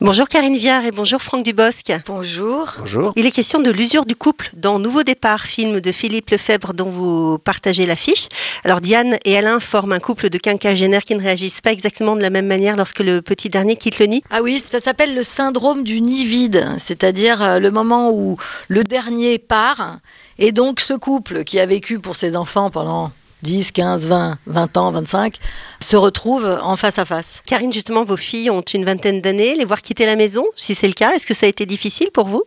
Bonjour Karine Viard et bonjour Franck Dubosc. Bonjour. Bonjour. Il est question de l'usure du couple dans Nouveau Départ, film de Philippe Lefebvre dont vous partagez l'affiche. Alors Diane et Alain forment un couple de quinquagénaires qui ne réagissent pas exactement de la même manière lorsque le petit dernier quitte le nid. Ah oui, ça s'appelle le syndrome du nid vide, c'est-à-dire euh, le moment où le dernier part et donc ce couple qui a vécu pour ses enfants pendant 10, 15, 20, 20 ans, 25, se retrouvent en face à face. Karine, justement, vos filles ont une vingtaine d'années. Les voir quitter la maison, si c'est le cas, est-ce que ça a été difficile pour vous?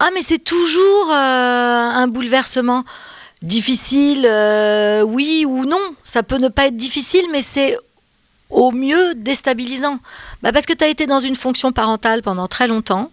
Ah mais c'est toujours euh, un bouleversement. Difficile, euh, oui ou non. Ça peut ne pas être difficile, mais c'est au mieux déstabilisant. Bah parce que tu as été dans une fonction parentale pendant très longtemps.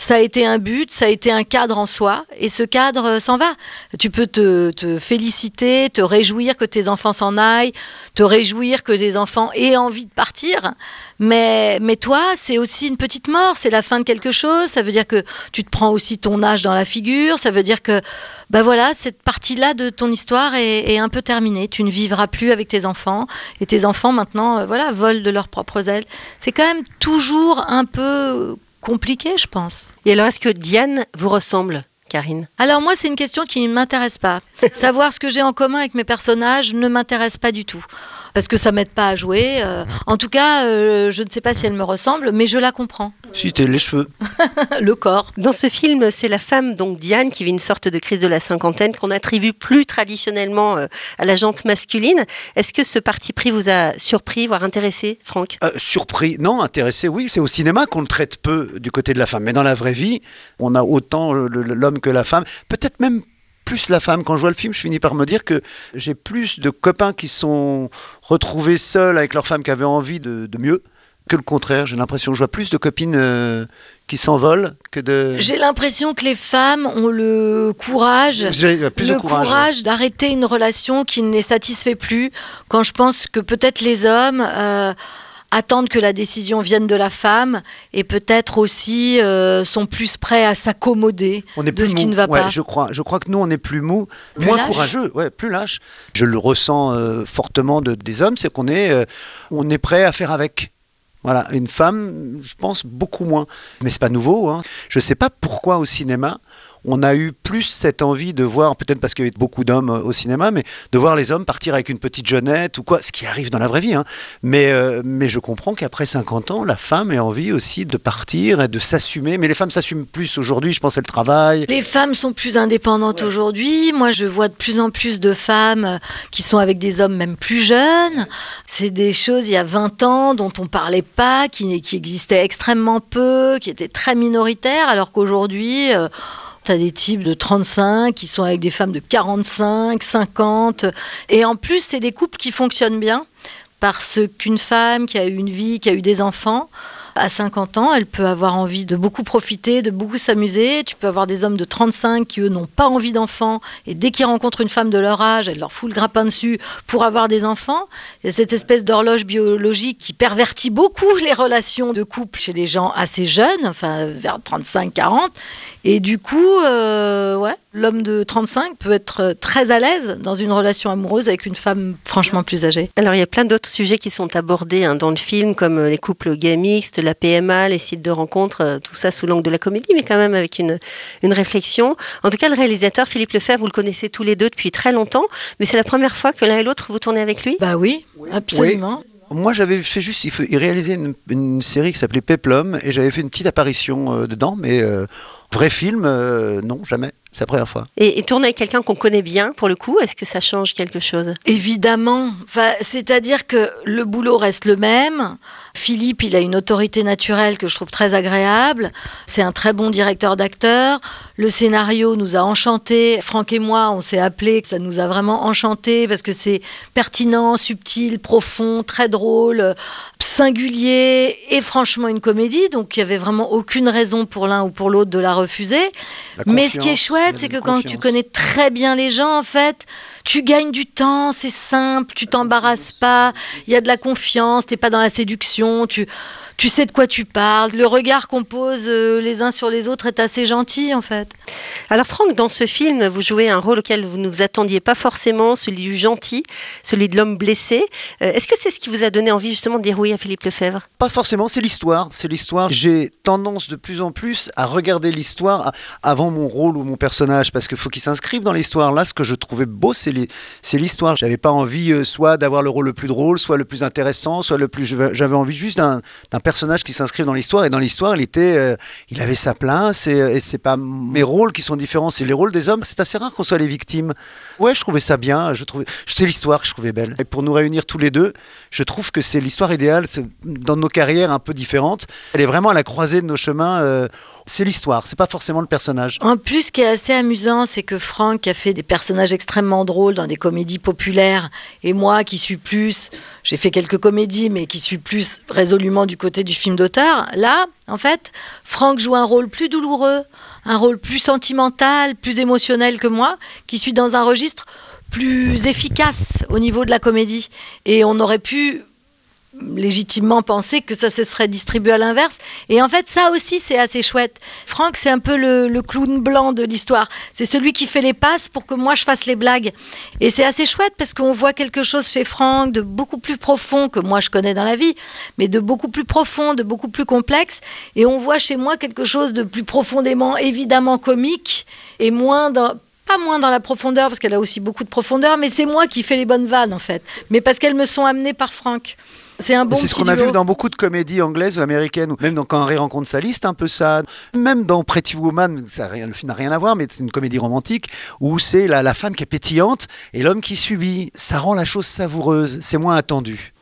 Ça a été un but, ça a été un cadre en soi, et ce cadre euh, s'en va. Tu peux te, te, féliciter, te réjouir que tes enfants s'en aillent, te réjouir que tes enfants aient envie de partir, mais, mais toi, c'est aussi une petite mort, c'est la fin de quelque chose, ça veut dire que tu te prends aussi ton âge dans la figure, ça veut dire que, ben voilà, cette partie-là de ton histoire est, est, un peu terminée, tu ne vivras plus avec tes enfants, et tes enfants maintenant, euh, voilà, volent de leurs propres ailes. C'est quand même toujours un peu compliqué, je pense. Et alors, est-ce que Diane vous ressemble Karine? Alors moi, c'est une question qui ne m'intéresse pas. Savoir ce que j'ai en commun avec mes personnages ne m'intéresse pas du tout parce que ça m'aide pas à jouer. Euh, en tout cas, euh, je ne sais pas si elle me ressemble, mais je la comprends. Si t'es les cheveux. le corps. Dans ce film, c'est la femme, donc Diane, qui vit une sorte de crise de la cinquantaine qu'on attribue plus traditionnellement euh, à la jante masculine. Est-ce que ce parti pris vous a surpris, voire intéressé, Franck? Euh, Surpris, non, intéressé, oui. C'est au cinéma qu'on le traite peu du côté de la femme, mais dans la vraie vie, on a autant l'homme que la femme, peut-être même plus la femme. Quand je vois le film, je finis par me dire que j'ai plus de copains qui sont retrouvés seuls avec leur femme qui avait envie de, de mieux que le contraire. J'ai l'impression que je vois plus de copines euh, qui s'envolent que de. J'ai l'impression que les femmes ont le courage, plus le courage, courage ouais. d'arrêter une relation qui ne les satisfait plus. Quand je pense que peut-être les hommes. Euh, attendent que la décision vienne de la femme et peut-être aussi euh, sont plus prêts à s'accommoder de ce mou. qui ne va ouais, pas. Je crois, je crois que nous, on est plus mou, plus moins lâche. courageux, ouais, plus lâche. Je le ressens euh, fortement de, des hommes, c'est qu'on est, euh, on est prêt à faire avec. Voilà, une femme, je pense beaucoup moins. Mais c'est pas nouveau. Hein. Je sais pas pourquoi au cinéma on a eu plus cette envie de voir, peut-être parce qu'il y avait beaucoup d'hommes au cinéma, mais de voir les hommes partir avec une petite jeunette ou quoi, ce qui arrive dans la vraie vie. Hein. Mais, euh, mais je comprends qu'après 50 ans, la femme ait envie aussi de partir et de s'assumer. Mais les femmes s'assument plus aujourd'hui, je pense, elles travaillent. Les femmes sont plus indépendantes ouais. aujourd'hui. Moi, je vois de plus en plus de femmes qui sont avec des hommes même plus jeunes. C'est des choses, il y a 20 ans, dont on parlait pas, qui, qui existaient extrêmement peu, qui étaient très minoritaires, alors qu'aujourd'hui... Euh, tu des types de 35 qui sont avec des femmes de 45, 50. Et en plus, c'est des couples qui fonctionnent bien parce qu'une femme qui a eu une vie, qui a eu des enfants, à 50 ans, elle peut avoir envie de beaucoup profiter, de beaucoup s'amuser. Tu peux avoir des hommes de 35 qui, eux, n'ont pas envie d'enfants. Et dès qu'ils rencontrent une femme de leur âge, elle leur fout le grappin dessus pour avoir des enfants. Il y a cette espèce d'horloge biologique qui pervertit beaucoup les relations de couple chez les gens assez jeunes, enfin vers 35-40. Et du coup, euh, ouais, l'homme de 35 peut être très à l'aise dans une relation amoureuse avec une femme franchement plus âgée. Alors, il y a plein d'autres sujets qui sont abordés hein, dans le film, comme les couples gays mixtes, la PMA, les sites de rencontres, tout ça sous l'angle de la comédie, mais quand même avec une, une réflexion. En tout cas, le réalisateur Philippe Lefebvre, vous le connaissez tous les deux depuis très longtemps, mais c'est la première fois que l'un et l'autre vous tournez avec lui? Bah oui, absolument. Oui. Moi, j'avais fait juste, il, réalisait une, une, série qui s'appelait Peplum, et j'avais fait une petite apparition euh, dedans, mais euh, vrai film, euh, non, jamais. C'est la première fois. Et, et tourner avec quelqu'un qu'on connaît bien, pour le coup, est-ce que ça change quelque chose? Évidemment. Enfin, C'est-à-dire que le boulot reste le même. Philippe, il a une autorité naturelle que je trouve très agréable. C'est un très bon directeur d'acteurs. Le scénario nous a enchantés. Franck et moi, on s'est appelés. Ça nous a vraiment enchantés parce que c'est pertinent, subtil, profond, très drôle, singulier et franchement une comédie. Donc il n'y avait vraiment aucune raison pour l'un ou pour l'autre de la refuser. La Mais ce qui est chouette, c'est que quand tu connais très bien les gens, en fait, tu gagnes du temps, c'est simple, tu t'embarrasses pas, il y a de la confiance, t'es pas dans la séduction, tu tu sais de quoi tu parles. Le regard qu'on pose euh, les uns sur les autres est assez gentil en fait. Alors Franck, dans ce film, vous jouez un rôle auquel vous ne vous attendiez pas forcément, celui du gentil, celui de l'homme blessé. Euh, Est-ce que c'est ce qui vous a donné envie justement de dire oui à Philippe Lefebvre? Pas forcément, c'est l'histoire. C'est l'histoire. J'ai tendance de plus en plus à regarder l'histoire avant mon rôle ou mon personnage, parce qu'il faut qu'il s'inscrive dans l'histoire. Là, ce que je trouvais beau, c'est l'histoire. J'avais pas envie euh, soit d'avoir le rôle le plus drôle, soit le plus intéressant, soit le plus. J'avais envie juste d'un d'un personnage qui s'inscrive dans l'histoire. Et dans l'histoire, il était, euh, il avait sa place. Et, et c'est pas mes rôles qui sont différents, c'est les rôles des hommes. C'est assez rare qu'on soit les victimes. Ouais, je trouvais ça bien. Je trouvais, c'est l'histoire que je trouvais belle. Et pour nous réunir tous les deux, je trouve que c'est l'histoire idéale dans nos carrières un peu différentes. Elle est vraiment à la croisée de nos chemins. euh, c'est l'histoire, c'est pas forcément le personnage. En plus, ce qui est assez amusant, c'est que Franck a fait des personnages extrêmement drôles dans des comédies populaires, et moi qui suis plus, j'ai fait quelques comédies, mais qui suis plus résolument du côté du film d'auteur, là, en fait, Franck joue un rôle plus douloureux, un rôle plus sentimental, plus émotionnel que moi, qui suis dans un registre plus efficace au niveau de la comédie. Et on aurait pu légitimement penser que ça se serait distribué à l'inverse. Et en fait, ça aussi, c'est assez chouette. Franck, c'est un peu le, clown blanc de l'histoire. C'est celui qui fait les passes pour que moi, je fasse les blagues. Et c'est assez chouette parce qu'on voit quelque chose chez Franck de beaucoup plus profond que moi, je connais dans la vie, mais de beaucoup plus profond, de beaucoup plus complexe. Et on voit chez moi quelque chose de plus profondément, évidemment, comique et moins dans pas moins dans la profondeur, parce qu'elle a aussi beaucoup de profondeur, mais c'est moi qui fais les bonnes vannes, en fait. Mais parce qu'elles me sont amenées par Franck. C'est un bon c'est ce qu'on a vu dans beaucoup de comédies anglaises ou américaines, même dans Quand Harry rencontre Sally, c'est un peu ça. Même dans Pretty Woman, ça rien, le film n'a rien à voir, mais c'est une comédie romantique où c'est la, la femme qui est pétillante et l'homme qui subit. Ça rend la chose savoureuse, c'est moins attendu.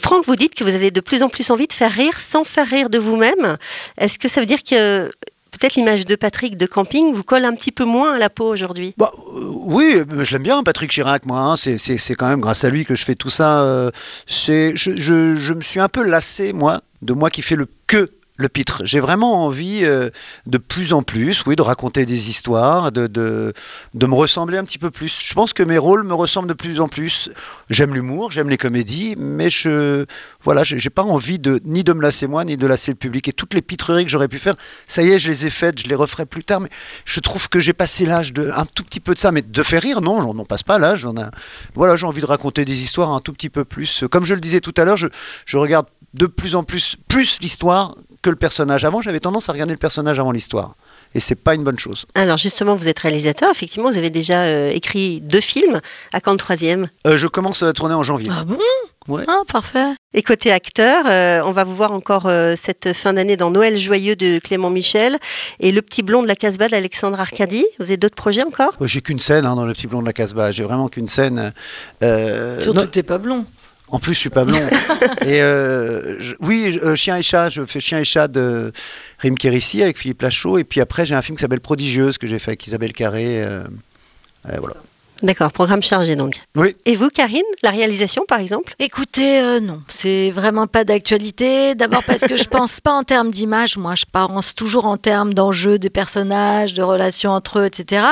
Franck, vous dites que vous avez de plus en plus envie de faire rire sans faire rire de vous-même. Est-ce que ça veut dire que peut-être l'image de Patrick de camping vous colle un petit peu moins à la peau aujourd'hui? Bah, euh, oui, euh, je l'aime bien, Patrick Chirac, moi. hein. C'est- quand même grâce à lui que je fais tout ça. euh, je, je- je me suis un peu lassé, moi, de moi qui fais le que le pitre. J'ai vraiment envie euh, de plus en plus, oui, de raconter des histoires, de, de, de me ressembler un petit peu plus. Je pense que mes rôles me ressemblent de plus en plus. J'aime l'humour, j'aime les comédies, mais je voilà, j'ai pas envie de ni de me lasser moi, ni de lasser le public. Et toutes les pitreries que j'aurais pu faire, ça y est, je les ai faites, je les referai plus tard. Mais je trouve que j'ai passé l'âge de un tout petit peu de ça, mais de faire rire, non, j'en passe pas l'âge. ai- Voilà, j'ai envie de raconter des histoires un tout petit peu plus. Comme je le disais tout à l'heure, je, je regarde de plus en plus plus l'histoire que le personnage. Avant, j'avais tendance à regarder le personnage avant l'histoire, et c'est pas une bonne chose. Alors justement, vous êtes réalisateur. Effectivement, vous avez déjà euh, écrit deux films. À quand le troisième Euh, je commence à tourner en janvier. Ah bon? Ouais. Ah, parfait. Et côté acteur, euh, on va vous voir encore euh, cette fin d'année dans Noël joyeux de Clément Michel et Le petit blond de la Casbah d'Alexandre Arcadi. Vous avez d'autres projets encore? Ouais, J'ai qu'une scène hein, dans le petit blond de la Casbah. J'ai vraiment qu'une scène. euh, Surtout non- que t'es pas blond. En plus, je suis pas blond. et euh, je- oui, euh, Chien et chat, je fais Chien et chat de Rim Kérissi avec Philippe Lachaud. Et puis après, j'ai un film qui s'appelle Prodigieuse que j'ai fait avec Isabelle Carré. euh, voilà. D'accord, programme chargé donc. Oui. Et vous, Karine, la réalisation par exemple? Écoutez, euh, non, c'est vraiment pas d'actualité. D'abord parce que je pense pas en termes d'image. Moi, je pense toujours en termes d'enjeux des personnages, de relations entre eux, etc.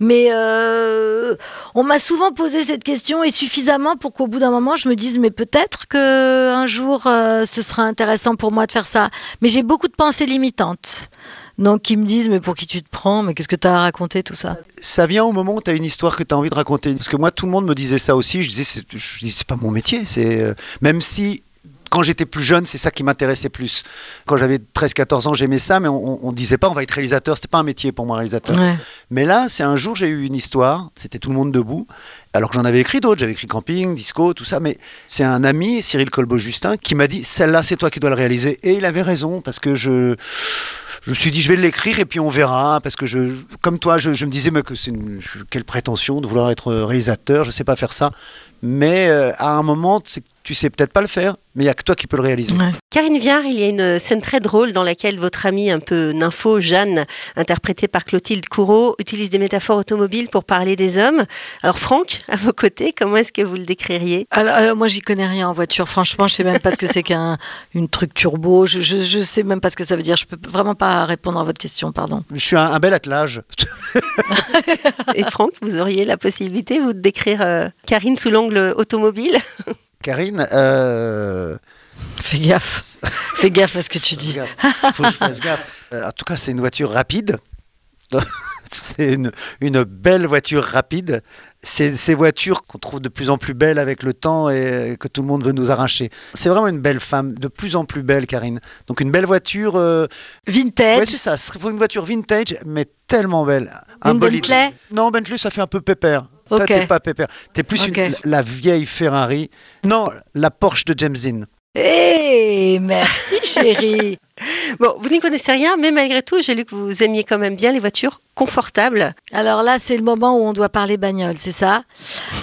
Mais euh, on m'a souvent posé cette question et suffisamment pour qu'au bout d'un moment, je me dise mais peut-être que un jour, euh, ce sera intéressant pour moi de faire ça. Mais j'ai beaucoup de pensées limitantes. Donc, qui me disent, mais pour qui tu te prends Mais qu'est-ce que tu as à raconter, tout ça? Ça vient au moment où tu as une histoire que tu as envie de raconter. Parce que moi, tout le monde me disait ça aussi. Je disais, c'est, je dis, c'est pas mon métier. C'est, euh, même si. Quand j'étais plus jeune, c'est ça qui m'intéressait plus. Quand j'avais 13-14 ans, j'aimais ça, mais on, on disait pas on va être réalisateur. C'était pas un métier pour moi, réalisateur. Ouais. Mais là, c'est un jour, j'ai eu une histoire, c'était tout le monde debout, alors que j'en avais écrit d'autres, j'avais écrit Camping, Disco, tout ça, mais c'est un ami, Cyril Colbeau-Justin, qui m'a dit, celle-là, c'est toi qui dois le réaliser. Et il avait raison, parce que je... Je me suis dit, je vais l'écrire et puis on verra. Parce que, je, comme toi, je, je me disais, mais que c'est une- quelle prétention de vouloir être réalisateur, je sais pas faire ça. Mais euh, à un moment, tu sais peut-être pas le faire, mais il y a que toi qui peux le réaliser. Ouais. Karine Viard, il y a une scène très drôle dans laquelle votre amie un peu nympho, Jeanne, interprétée par Clotilde Courreau, utilise des métaphores automobiles pour parler des hommes. Alors Franck, à vos côtés, comment est-ce que vous le décririez? Alors, euh, moi, j'y connais rien en voiture. Franchement, je sais même pas ce que c'est qu'un une truc turbo. Je, je, je sais même pas ce que ça veut dire. Je peux vraiment pas répondre à votre question, pardon. Je suis un, un bel attelage. Et Franck, vous auriez la possibilité, vous, de décrire euh, Karine sous l'angle automobile? Karine, euh, Fais gaffe. Fais gaffe à ce que tu dis. Faut que je fasse gaffe. Euh, En tout cas, c'est une voiture rapide. C'est une, une belle voiture rapide. C'est ces voitures qu'on trouve de plus en plus belles avec le temps et que tout le monde veut nous arracher. C'est vraiment une belle femme, de plus en plus belle, Karine. Donc une belle voiture. euh, Vintage. Ouais, c'est ça. Il faut une voiture vintage, mais tellement belle. Une bolide. Bentley Non, Bentley, ça fait un peu pépère. Toi, t'es pas pépère. T'es plus une- la vieille Ferrari. Non, la Porsche de James Dean. Eh, merci chérie. Bon, vous n'y connaissez rien, mais malgré tout, j'ai lu que vous aimiez quand même bien les voitures confortables. Alors là, c'est le moment où on doit parler bagnole, c'est ça?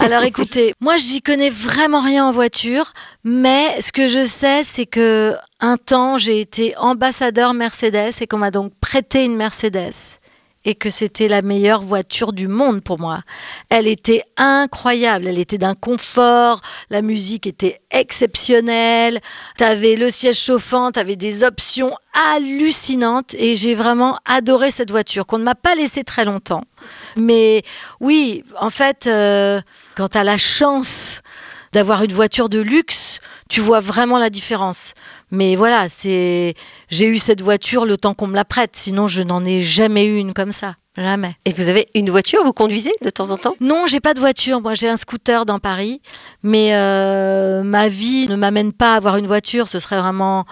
Alors écoutez, moi j'y connais vraiment rien en voiture, mais ce que je sais, c'est que un temps j'ai été ambassadeur Mercedes et qu'on m'a donc prêté une Mercedes et que c'était la meilleure voiture du monde pour moi. Elle était incroyable, elle était d'un confort, la musique était exceptionnelle, t'avais le siège chauffant, t'avais des options hallucinantes et j'ai vraiment adoré cette voiture qu'on ne m'a pas laissée très longtemps. Mais oui, en fait, euh, quand tu as la chance d'avoir une voiture de luxe, tu vois vraiment la différence. Mais voilà, c'est j'ai eu cette voiture le temps qu'on me la prête, sinon je n'en ai jamais eu une comme ça, jamais. Et vous avez une voiture, vous conduisez de temps en temps? Non, j'ai pas de voiture. Moi, j'ai un scooter dans Paris, mais euh, ma vie ne m'amène pas à avoir une voiture. Ce serait vraiment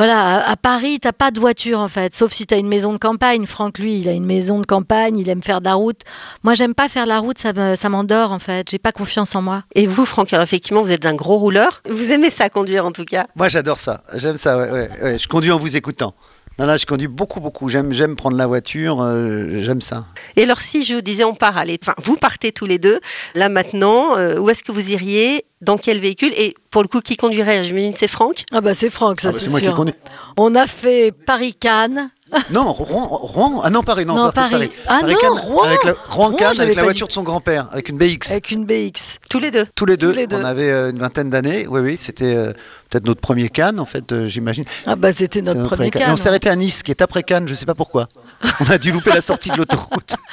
voilà, à, à Paris, t'as pas de voiture en fait, sauf si t'as une maison de campagne. Franck, lui, il a une maison de campagne, il aime faire de la route. Moi, j'aime pas faire la route, ça me- ça m'endort en fait. J'ai pas confiance en moi. Et vous, Franck, alors effectivement, vous êtes un gros rouleur. Vous aimez ça conduire en tout cas. Moi, j'adore ça. J'aime ça. ouais, ouais, ouais. Je conduis en vous écoutant. Non, là, je conduis beaucoup, beaucoup. J'aime, j'aime prendre la voiture. euh, j'aime ça. Et alors, si je vous disais on part, allez, enfin, vous partez tous les deux, là maintenant, euh, où est-ce que vous iriez Dans quel véhicule Et pour le coup, qui conduirait? J'imagine c'est Franck? Ah bah c'est Franck, ça Ah bah, c'est c'est moi qui sûr. conduis. On a fait Paris-Cannes. Non, Rouen, Rouen. Ah non, Paris. Non, Non, de Paris. Ah non, Cannes, Rouen. Avec la, Rouen, Rouen, avec la voiture dit. de son grand-père, avec une BX. Avec une BX. Tous les deux. Tous les deux. les deux. On avait euh, une vingtaine d'années. Oui, oui. C'était euh, peut-être notre premier Cannes, en fait, euh, j'imagine. Ah bah c'était notre premier Cannes. Et on s'est arrêté à Nice, qui est après Cannes. Je sais pas pourquoi. On a dû louper la sortie de l'autoroute.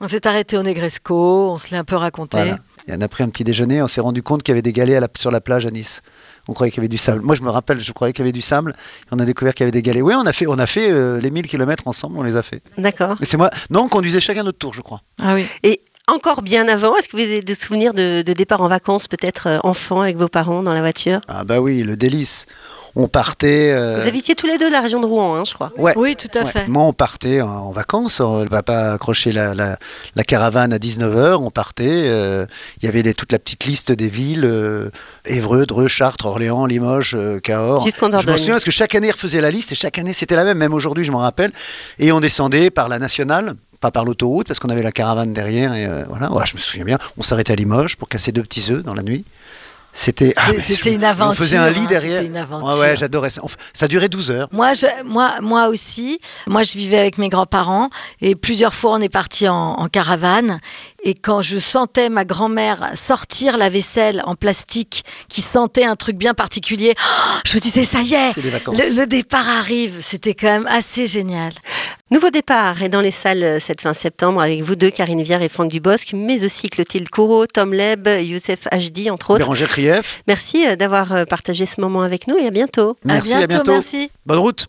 On s'est arrêté au Negresco, on se l'est un peu raconté. Voilà. Et on a pris un petit déjeuner, on s'est rendu compte qu'il y avait des galets à la- sur la plage à Nice. On croyait qu'il y avait du sable. Moi, je me rappelle, je croyais qu'il y avait du sable. Et on a découvert qu'il y avait des galets. Oui, on a fait, on a fait euh, les 1000 km ensemble, on les a fait. D'accord. Mais c'est moi. Non, on conduisait chacun notre tour, je crois. Ah oui. Et encore bien avant, est-ce que vous avez des souvenirs de, de départ en vacances, peut-être euh, enfant avec vos parents dans la voiture? Ah bah oui, le délice. On partait. euh, Vous habitiez tous les deux de la région de Rouen, hein, je crois. Ouais. Oui, tout à Ouais. fait. Moi, on partait en, en vacances. On va pas accrocher la, la- la caravane à 19h. On partait. euh, Il y avait les- toute la petite liste des villes euh, Évreux, Dreux, Chartres, Orléans, Limoges, euh, Cahors. Jusqu'en Je Dordogne. me souviens parce que chaque année, ils refaisaient la liste et chaque année, c'était la même. Même aujourd'hui, je m'en rappelle. Et on descendait par la nationale. Pas par l'autoroute, parce qu'on avait la caravane derrière. Et euh, voilà, Ouais, je me souviens bien. On s'arrêtait à Limoges pour casser deux petits œufs dans la nuit. C'était ah, une On aventure, faisait un lit hein, derrière. c'était une aventure. Ouais, ouais, j'adorais ça. On Ça durait 12 heures. Moi, je, moi, moi aussi. Moi, je vivais avec mes grands-parents et plusieurs fois, on est parti en, en caravane. Et quand je sentais ma grand-mère sortir la vaisselle en plastique qui sentait un truc bien particulier, je me disais, ça y est, C'est les vacances. le, le départ arrive. C'était quand même assez génial. Nouveau départ est dans les salles cette fin septembre avec vous deux, Karine Viard et Franck Dubosc, mais aussi Clotilde Courreau, Tom Leb, Youssef Hd, entre autres. Bérangère Krief. Merci euh, d'avoir euh, partagé ce moment avec nous et à bientôt. Merci, à à bientôt, bientôt. merci. Bonne route.